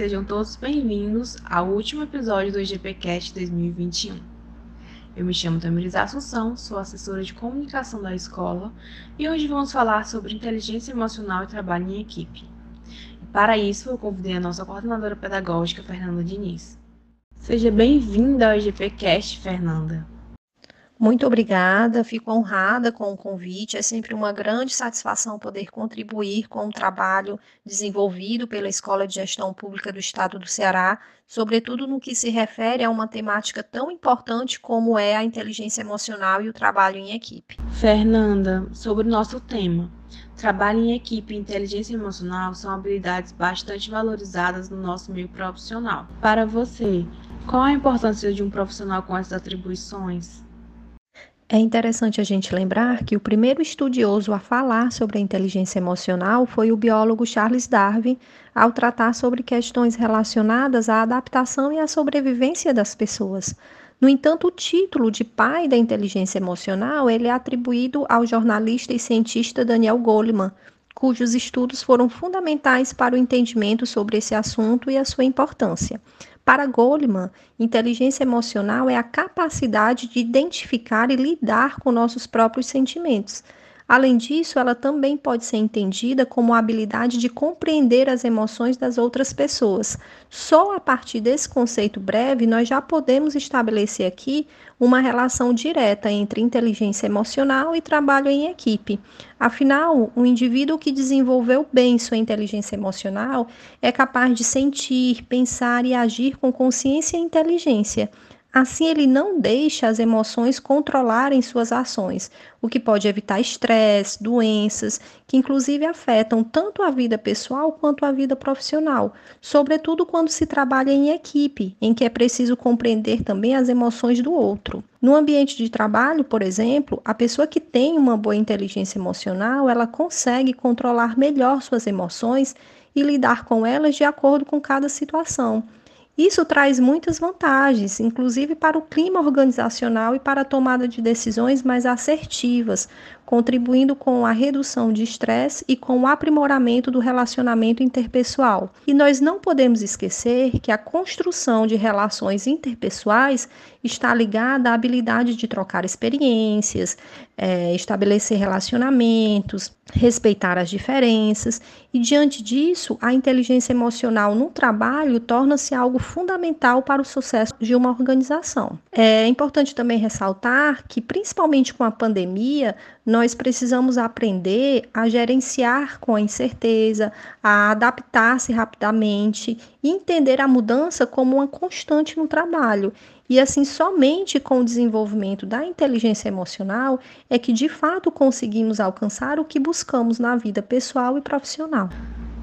Sejam todos bem-vindos ao último episódio do IGPcast 2021. Eu me chamo Tamiriza Assunção, sou assessora de comunicação da escola e hoje vamos falar sobre inteligência emocional e trabalho em equipe. E para isso, eu convidei a nossa coordenadora pedagógica, Fernanda Diniz. Seja bem-vinda ao IGPcast, Fernanda. Muito obrigada, fico honrada com o convite. É sempre uma grande satisfação poder contribuir com o trabalho desenvolvido pela Escola de Gestão Pública do Estado do Ceará, sobretudo no que se refere a uma temática tão importante como é a inteligência emocional e o trabalho em equipe. Fernanda, sobre o nosso tema. Trabalho em equipe e inteligência emocional são habilidades bastante valorizadas no nosso meio profissional. Para você, qual a importância de um profissional com essas atribuições? É interessante a gente lembrar que o primeiro estudioso a falar sobre a inteligência emocional foi o biólogo Charles Darwin, ao tratar sobre questões relacionadas à adaptação e à sobrevivência das pessoas. No entanto, o título de pai da inteligência emocional ele é atribuído ao jornalista e cientista Daniel Goleman, cujos estudos foram fundamentais para o entendimento sobre esse assunto e a sua importância. Para Goleman, inteligência emocional é a capacidade de identificar e lidar com nossos próprios sentimentos. Além disso, ela também pode ser entendida como a habilidade de compreender as emoções das outras pessoas. Só a partir desse conceito breve, nós já podemos estabelecer aqui uma relação direta entre inteligência emocional e trabalho em equipe. Afinal, o indivíduo que desenvolveu bem sua inteligência emocional é capaz de sentir, pensar e agir com consciência e inteligência. Assim, ele não deixa as emoções controlarem suas ações, o que pode evitar estresse, doenças, que inclusive afetam tanto a vida pessoal quanto a vida profissional, sobretudo quando se trabalha em equipe, em que é preciso compreender também as emoções do outro. No ambiente de trabalho, por exemplo, a pessoa que tem uma boa inteligência emocional, ela consegue controlar melhor suas emoções e lidar com elas de acordo com cada situação. Isso traz muitas vantagens, inclusive para o clima organizacional e para a tomada de decisões mais assertivas, contribuindo com a redução de estresse e com o aprimoramento do relacionamento interpessoal. E nós não podemos esquecer que a construção de relações interpessoais está ligada à habilidade de trocar experiências, é, estabelecer relacionamentos, respeitar as diferenças, e diante disso, a inteligência emocional no trabalho torna-se algo fundamental para o sucesso de uma organização. É importante também ressaltar que, principalmente com a pandemia, nós precisamos aprender a gerenciar com a incerteza, a adaptar-se rapidamente e entender a mudança como uma constante no trabalho. E assim, somente com o desenvolvimento da inteligência emocional é que de fato conseguimos alcançar o que buscamos na vida pessoal e profissional.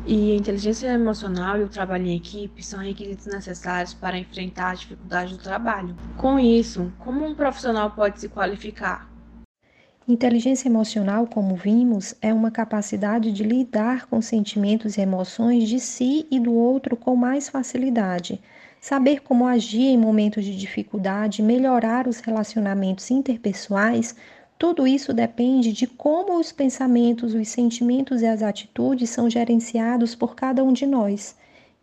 E a inteligência emocional e o trabalho em equipe são requisitos necessários para enfrentar as dificuldades do trabalho. Com isso, como um profissional pode se qualificar? Inteligência emocional, como vimos, é uma capacidade de lidar com sentimentos e emoções de si e do outro com mais facilidade. Saber como agir em momentos de dificuldade, melhorar os relacionamentos interpessoais, tudo isso depende de como os pensamentos, os sentimentos e as atitudes são gerenciados por cada um de nós.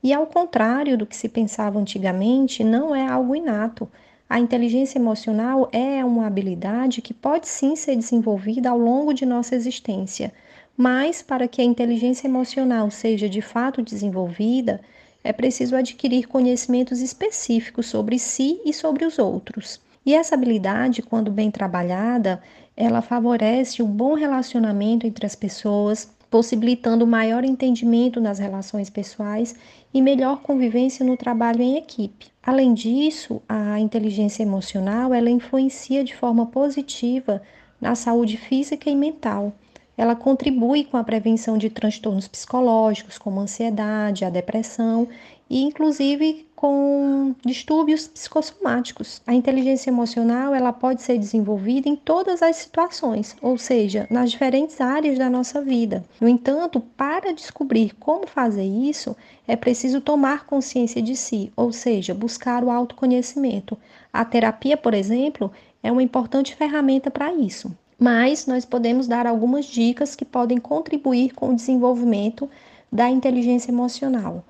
E ao contrário do que se pensava antigamente, não é algo inato a inteligência emocional é uma habilidade que pode sim ser desenvolvida ao longo de nossa existência, mas para que a inteligência emocional seja de fato desenvolvida, é preciso adquirir conhecimentos específicos sobre si e sobre os outros. E essa habilidade, quando bem trabalhada, ela favorece o bom relacionamento entre as pessoas, possibilitando maior entendimento nas relações pessoais e melhor convivência no trabalho em equipe. Além disso, a inteligência emocional ela influencia de forma positiva na saúde física e mental. Ela contribui com a prevenção de transtornos psicológicos, como ansiedade, a depressão e inclusive com distúrbios psicossomáticos. A inteligência emocional ela pode ser desenvolvida em todas as situações, ou seja, nas diferentes áreas da nossa vida. No entanto, para descobrir como fazer isso, é preciso tomar consciência de si, ou seja, buscar o autoconhecimento. A terapia, por exemplo, é uma importante ferramenta para isso. Mas nós podemos dar algumas dicas que podem contribuir com o desenvolvimento da inteligência emocional.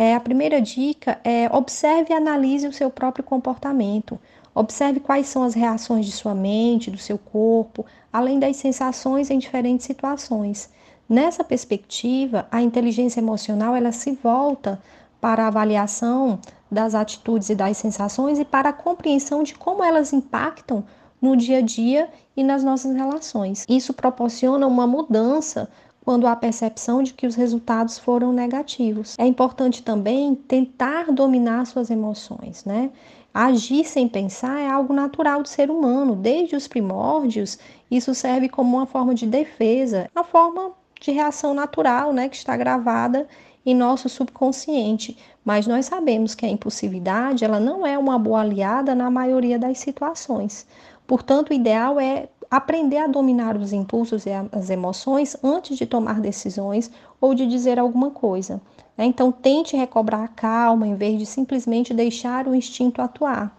É, a primeira dica é observe e analise o seu próprio comportamento. Observe quais são as reações de sua mente, do seu corpo, além das sensações em diferentes situações. Nessa perspectiva, a inteligência emocional ela se volta para a avaliação das atitudes e das sensações e para a compreensão de como elas impactam no dia a dia e nas nossas relações. Isso proporciona uma mudança quando há percepção de que os resultados foram negativos. É importante também tentar dominar suas emoções, né? Agir sem pensar é algo natural do ser humano. Desde os primórdios, isso serve como uma forma de defesa, uma forma de reação natural, né, que está gravada em nosso subconsciente. Mas nós sabemos que a impulsividade, ela não é uma boa aliada na maioria das situações. Portanto, o ideal é aprender a dominar os impulsos e as emoções antes de tomar decisões ou de dizer alguma coisa. Né? Então, tente recobrar a calma em vez de simplesmente deixar o instinto atuar.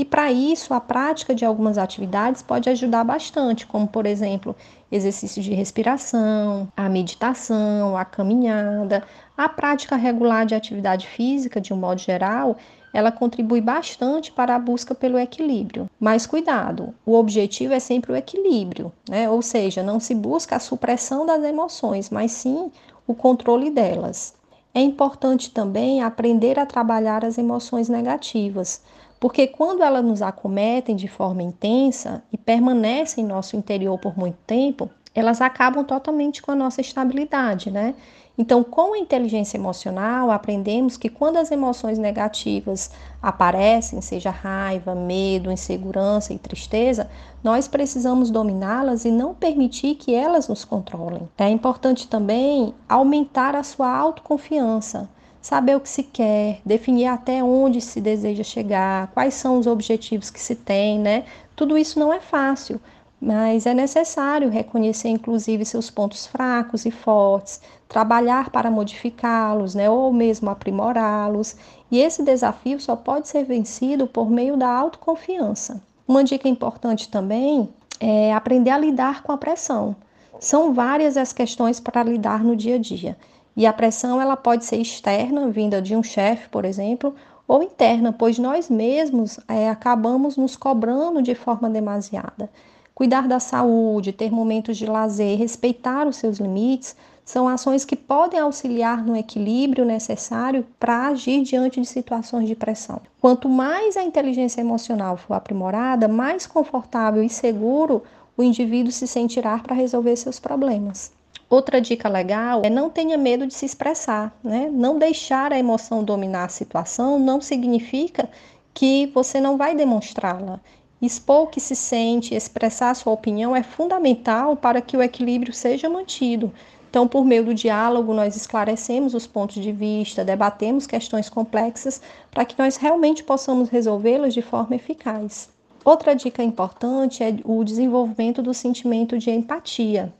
E para isso, a prática de algumas atividades pode ajudar bastante, como por exemplo, exercício de respiração, a meditação, a caminhada, a prática regular de atividade física, de um modo geral, ela contribui bastante para a busca pelo equilíbrio. Mas cuidado, o objetivo é sempre o equilíbrio, né? Ou seja, não se busca a supressão das emoções, mas sim o controle delas. É importante também aprender a trabalhar as emoções negativas, porque quando elas nos acometem de forma intensa e permanecem em nosso interior por muito tempo, elas acabam totalmente com a nossa estabilidade, né? Então, com a inteligência emocional, aprendemos que quando as emoções negativas aparecem, seja raiva, medo, insegurança e tristeza, nós precisamos dominá-las e não permitir que elas nos controlem. É importante também aumentar a sua autoconfiança, saber o que se quer, definir até onde se deseja chegar, quais são os objetivos que se tem, né? Tudo isso não é fácil, mas é necessário reconhecer, inclusive, seus pontos fracos e fortes, trabalhar para modificá-los, né, ou mesmo aprimorá-los. E esse desafio só pode ser vencido por meio da autoconfiança. Uma dica importante também é aprender a lidar com a pressão. São várias as questões para lidar no dia a dia. E a pressão ela pode ser externa, vinda de um chefe, por exemplo, ou interna, pois nós mesmos é, acabamos nos cobrando de forma demasiada. Cuidar da saúde, ter momentos de lazer, respeitar os seus limites, são ações que podem auxiliar no equilíbrio necessário para agir diante de situações de pressão. Quanto mais a inteligência emocional for aprimorada, mais confortável e seguro o indivíduo se sentirá para resolver seus problemas. Outra dica legal é não tenha medo de se expressar, né? Não deixar a emoção dominar a situação não significa que você não vai demonstrá-la. Expor o que se sente, expressar sua opinião é fundamental para que o equilíbrio seja mantido. Então, por meio do diálogo, nós esclarecemos os pontos de vista, debatemos questões complexas para que nós realmente possamos resolvê-las de forma eficaz. Outra dica importante é o desenvolvimento do sentimento de empatia.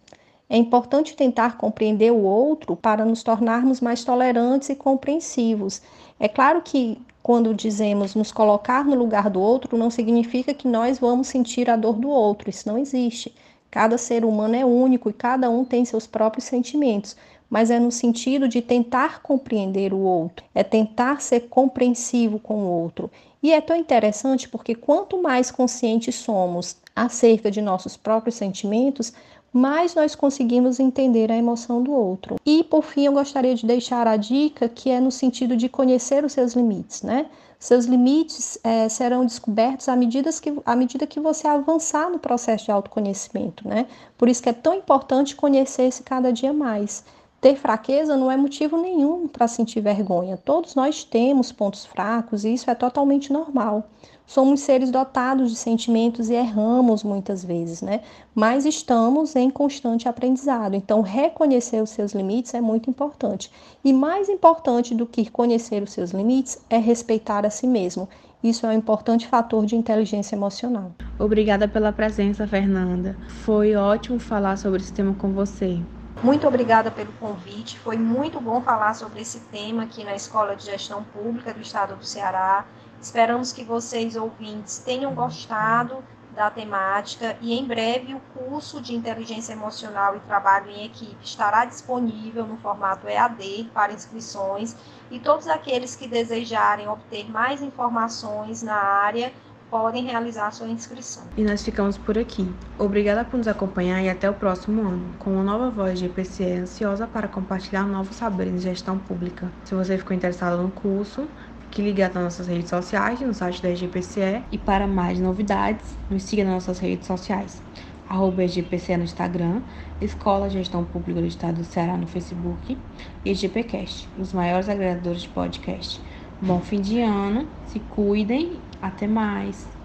É importante tentar compreender o outro para nos tornarmos mais tolerantes e compreensivos. É claro que quando dizemos nos colocar no lugar do outro, não significa que nós vamos sentir a dor do outro, isso não existe. Cada ser humano é único e cada um tem seus próprios sentimentos, mas é no sentido de tentar compreender o outro, é tentar ser compreensivo com o outro. E é tão interessante porque quanto mais conscientes somos acerca de nossos próprios sentimentos, mais nós conseguimos entender a emoção do outro. E por fim, eu gostaria de deixar a dica que é no sentido de conhecer os seus limites, né? Seus limites é, serão descobertos à medida, que, à medida que você avançar no processo de autoconhecimento, né? Por isso que é tão importante conhecer-se cada dia mais. Ter fraqueza não é motivo nenhum para sentir vergonha. Todos nós temos pontos fracos e isso é totalmente normal. Somos seres dotados de sentimentos e erramos muitas vezes, né? Mas estamos em constante aprendizado. Então, reconhecer os seus limites é muito importante. E mais importante do que conhecer os seus limites é respeitar a si mesmo. Isso é um importante fator de inteligência emocional. Obrigada pela presença, Fernanda. Foi ótimo falar sobre esse tema com você. Muito obrigada pelo convite. Foi muito bom falar sobre esse tema aqui na Escola de Gestão Pública do Estado do Ceará. Esperamos que vocês, ouvintes, tenham gostado da temática e em breve o curso de inteligência emocional e trabalho em equipe estará disponível no formato EAD para inscrições e todos aqueles que desejarem obter mais informações na área podem realizar sua inscrição. E nós ficamos por aqui. Obrigada por nos acompanhar e até o próximo ano, com uma nova voz de EPCE ansiosa para compartilhar novos saberes de gestão pública. Se você ficou interessado no curso, fique ligado nas nossas redes sociais, no site da EGPCE e para mais novidades, nos siga nas nossas redes sociais. Arroba EGPCE no Instagram, Escola Gestão Pública do Estado do Ceará no Facebook e EGPcast, os maiores agregadores de podcast. Bom fim de ano, se cuidem até mais!